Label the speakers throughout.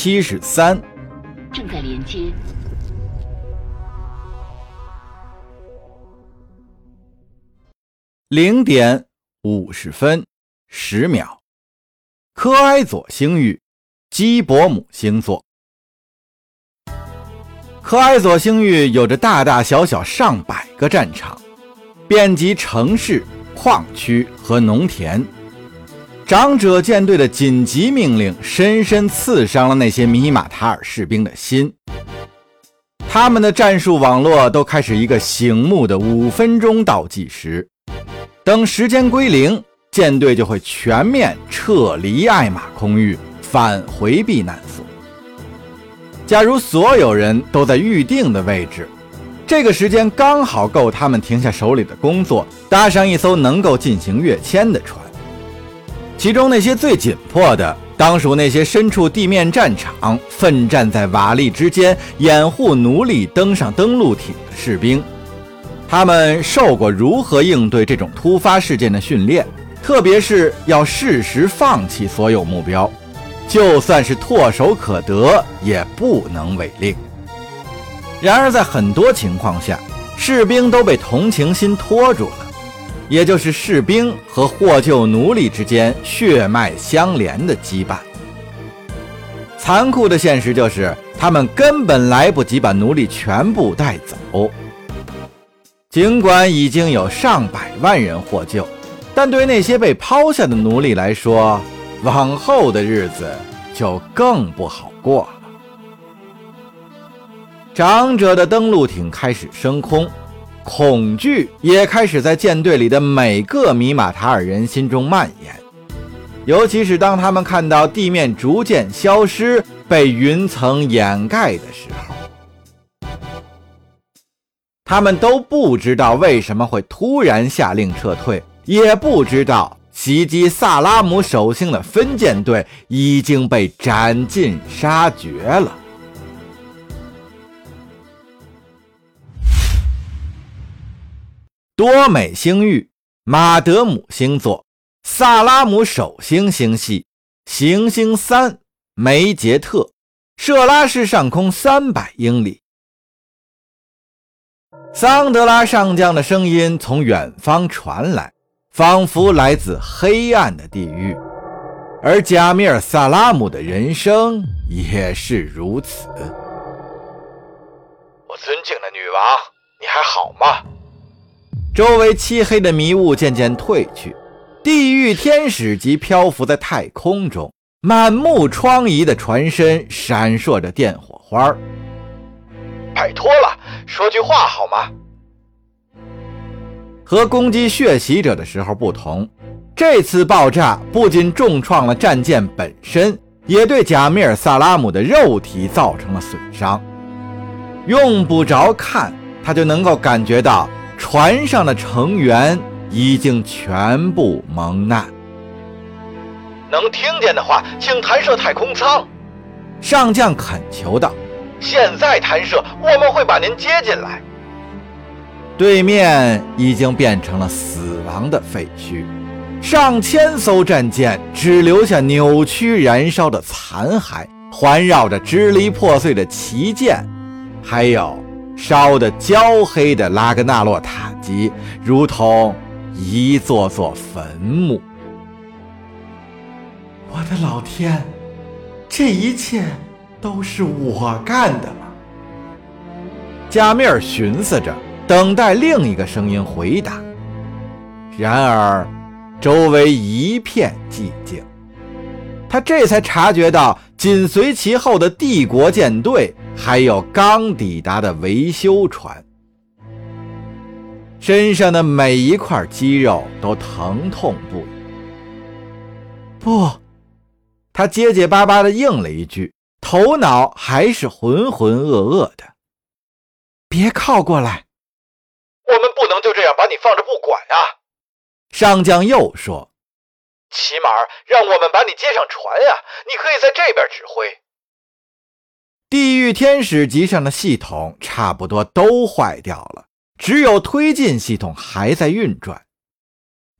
Speaker 1: 七十三，
Speaker 2: 正在连接。
Speaker 1: 零点五十分十秒，科埃佐星域，基伯姆星座。科埃佐星域有着大大小小上百个战场，遍及城市、矿区和农田。长者舰队的紧急命令深深刺伤了那些米马塔尔士兵的心，他们的战术网络都开始一个醒目的五分钟倒计时。等时间归零，舰队就会全面撤离艾玛空域，返回避难所。假如所有人都在预定的位置，这个时间刚好够他们停下手里的工作，搭上一艘能够进行跃迁的船。其中那些最紧迫的，当属那些身处地面战场、奋战在瓦砾之间掩护奴隶登上登陆艇的士兵。他们受过如何应对这种突发事件的训练，特别是要适时放弃所有目标，就算是唾手可得，也不能违令。然而，在很多情况下，士兵都被同情心拖住了，也就是士兵和获救奴隶之间血脉相连的羁绊。残酷的现实就是，他们根本来不及把奴隶全部带走。尽管已经有上百万人获救，但对那些被抛下的奴隶来说，往后的日子就更不好过了。长者的登陆艇开始升空，恐惧也开始在舰队里的每个米马塔尔人心中蔓延，尤其是当他们看到地面逐渐消失、被云层掩盖的时候。他们都不知道为什么会突然下令撤退，也不知道袭击萨拉姆守星的分舰队已经被斩尽杀绝了。多美星域，马德姆星座，萨拉姆首星星系，行星三，梅杰特，设拉市上空三百英里。桑德拉上将的声音从远方传来，仿佛来自黑暗的地狱，而贾米尔·萨拉姆的人生也是如此。
Speaker 3: 我尊敬的女王，你还好吗？
Speaker 1: 周围漆黑的迷雾渐渐退去，地狱天使级漂浮在太空中，满目疮痍的船身闪烁着电火花。
Speaker 3: 拜托了，说句话好吗？
Speaker 1: 和攻击血洗者的时候不同，这次爆炸不仅重创了战舰本身，也对贾米尔·萨拉姆的肉体造成了损伤。用不着看，他就能够感觉到船上的成员已经全部蒙难。
Speaker 3: 能听见的话，请弹射太空舱。
Speaker 1: 上将恳求道。
Speaker 3: 现在弹射，我们会把您接进来。
Speaker 1: 对面已经变成了死亡的废墟，上千艘战舰只留下扭曲燃烧的残骸，环绕着支离破碎的旗舰，还有烧得焦黑的拉格纳洛塔基，如同一座座坟墓。我的老天，这一切！都是我干的吗？加米尔寻思着，等待另一个声音回答。然而，周围一片寂静。他这才察觉到，紧随其后的帝国舰队还有刚抵达的维修船，身上的每一块肌肉都疼痛不已。不，他结结巴巴地应了一句。头脑还是浑浑噩噩的，别靠过来！
Speaker 3: 我们不能就这样把你放着不管啊！
Speaker 1: 上将又说：“
Speaker 3: 起码让我们把你接上船呀！你可以在这边指挥。”
Speaker 1: 地狱天使级上的系统差不多都坏掉了，只有推进系统还在运转。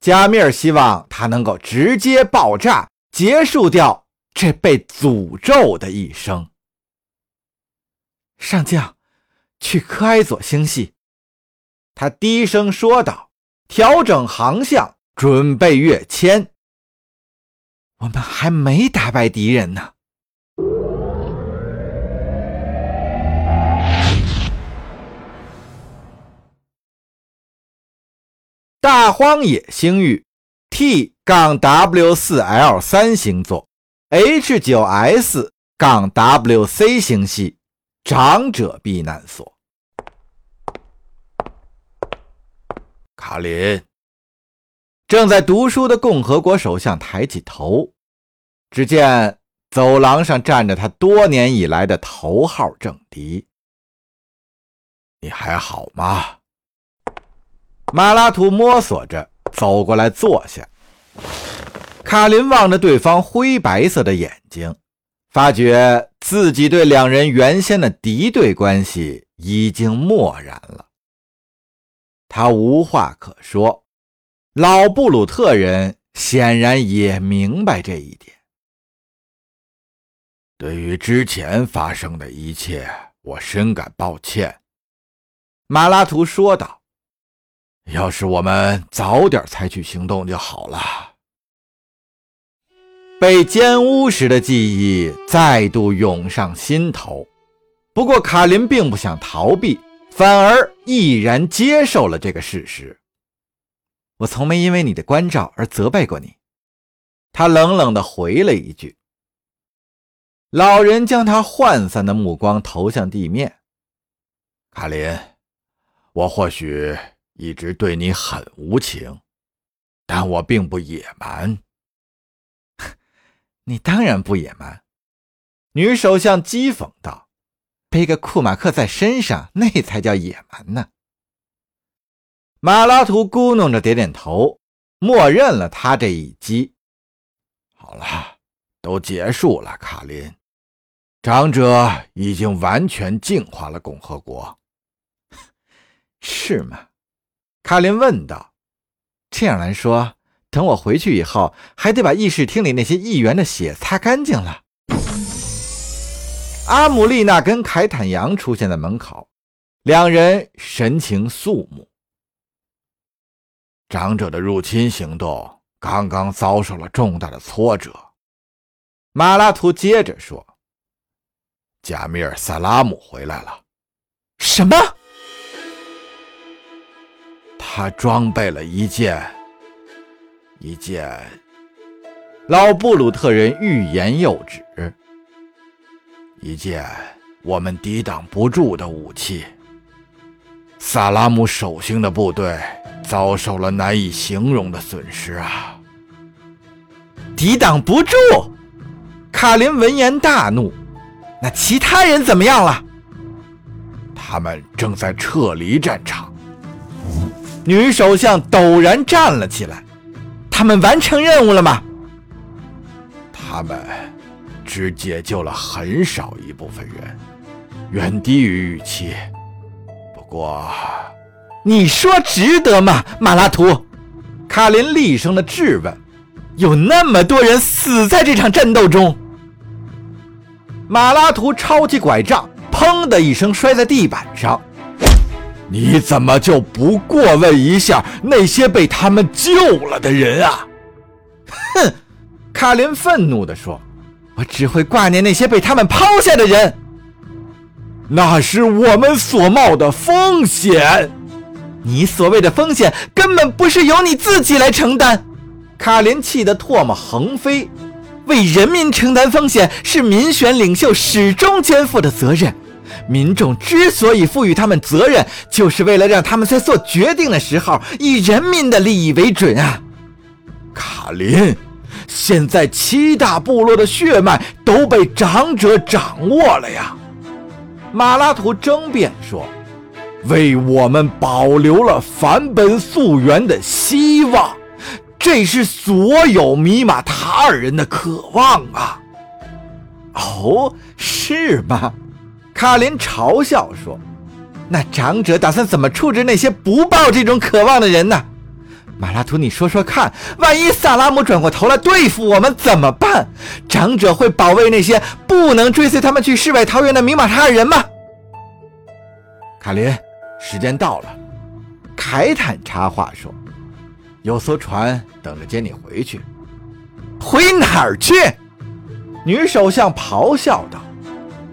Speaker 1: 加米尔希望它能够直接爆炸，结束掉。这被诅咒的一生。
Speaker 4: 上将，去科埃佐星系。
Speaker 1: 他低声说道，调整航向，准备跃迁。
Speaker 4: 我们还没打败敌人呢。
Speaker 1: 大荒野星域 T 杠 W 四 L 三星座 H 九 S 杠 W C 星系长者避难所。卡林正在读书的共和国首相抬起头，只见走廊上站着他多年以来的头号政敌。你还好吗？马拉图摸索着走过来，坐下。卡林望着对方灰白色的眼睛，发觉自己对两人原先的敌对关系已经漠然了。他无话可说，老布鲁特人显然也明白这一点。对于之前发生的一切，我深感抱歉。”马拉图说道。要是我们早点采取行动就好了。被奸污时的记忆再度涌上心头，不过卡林并不想逃避，反而毅然接受了这个事实。
Speaker 4: 我从没因为你的关照而责备过你，
Speaker 1: 他冷冷地回了一句。老人将他涣散的目光投向地面。卡林，我或许。一直对你很无情，但我并不野蛮。
Speaker 4: 你当然不野蛮，女首相讥讽道：“背个库马克在身上，那才叫野蛮呢。”
Speaker 1: 马拉图咕哝着点点头，默认了他这一击。好了，都结束了，卡林。长者已经完全净化了共和国，
Speaker 4: 是吗？卡林问道：“这样来说，等我回去以后，还得把议事厅里那些议员的血擦干净了。”
Speaker 1: 阿姆丽娜跟凯坦扬出现在门口，两人神情肃穆。长者的入侵行动刚刚遭受了重大的挫折，马拉图接着说：“贾米尔·萨拉姆回来了。”
Speaker 4: 什么？
Speaker 1: 他装备了一件，一件。老布鲁特人欲言又止。一件我们抵挡不住的武器。萨拉姆守星的部队遭受了难以形容的损失啊！
Speaker 4: 抵挡不住！卡林闻言大怒。那其他人怎么样了？
Speaker 1: 他们正在撤离战场。女首相陡然站了起来。
Speaker 4: 他们完成任务了吗？
Speaker 1: 他们只解救了很少一部分人，远低于预期。不过，
Speaker 4: 你说值得吗，马拉图？卡林厉声的质问。有那么多人死在这场战斗中。
Speaker 1: 马拉图抄起拐杖，砰的一声摔在地板上。你怎么就不过问一下那些被他们救了的人啊？
Speaker 4: 哼！卡林愤怒地说：“我只会挂念那些被他们抛下的人。
Speaker 1: 那是我们所冒的风险。
Speaker 4: 你所谓的风险根本不是由你自己来承担。”卡林气得唾沫横飞。为人民承担风险是民选领袖始终肩负的责任。民众之所以赋予他们责任，就是为了让他们在做决定的时候以人民的利益为准啊！
Speaker 1: 卡林，现在七大部落的血脉都被长者掌握了呀！马拉图争辩说：“为我们保留了返本溯源的希望，这是所有米马塔尔人的渴望啊！”
Speaker 4: 哦，是吗？卡林嘲笑说：“那长者打算怎么处置那些不抱这种渴望的人呢？
Speaker 1: 马拉图，你说说看，万一萨拉姆转过头来对付我们怎么办？长者会保卫那些不能追随他们去世外桃源的明马塔尔人吗？
Speaker 5: 卡林，时间到了。
Speaker 1: 凯坦插话说：“
Speaker 5: 有艘船等着接你回去。”
Speaker 1: 回哪儿去？女首相咆哮道：“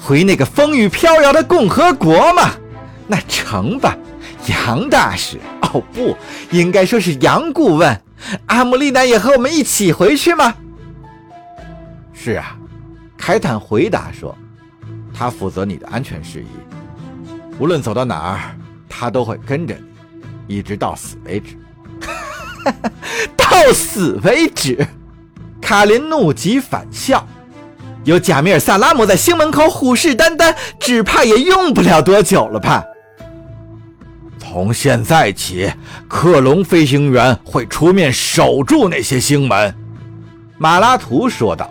Speaker 1: 回那个风雨飘摇的共和国吗？那成吧。”杨大使，哦不，应该说是杨顾问。阿姆丽娜也和我们一起回去吗？
Speaker 5: 是啊，凯坦回答说：“他负责你的安全事宜，无论走到哪儿，他都会跟着你，一直到死为止。”
Speaker 1: 到死为止！卡林怒极反笑。有贾米尔·萨拉姆在星门口虎视眈眈，只怕也用不了多久了吧？
Speaker 5: 从现在起，克隆飞行员会出面守住那些星门。”
Speaker 1: 马拉图说道，“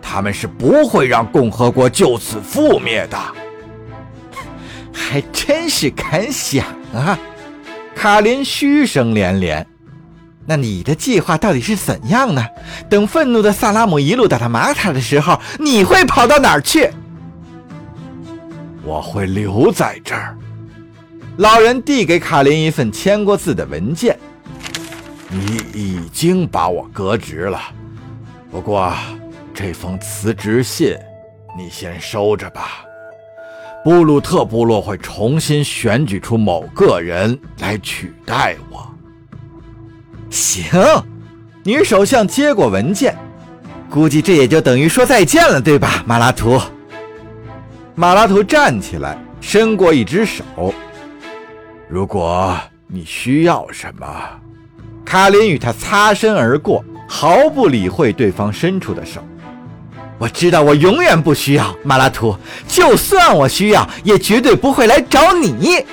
Speaker 5: 他们是不会让共和国就此覆灭的。”
Speaker 1: 还真是敢想啊！卡林嘘声连连。那你的计划到底是怎样呢？等愤怒的萨拉姆一路打到马塔的时候，你会跑到哪儿去？
Speaker 5: 我会留在这儿。
Speaker 1: 老人递给卡林一份签过字的文件。
Speaker 5: 你已经把我革职了，不过这封辞职信你先收着吧。布鲁特部落会重新选举出某个人来取代我。
Speaker 1: 行，女首相接过文件，估计这也就等于说再见了，对吧，马拉图？
Speaker 5: 马拉图站起来，伸过一只手。如果你需要什么，
Speaker 1: 卡林与他擦身而过，毫不理会对方伸出的手。我知道我永远不需要马拉图，就算我需要，也绝对不会来找你。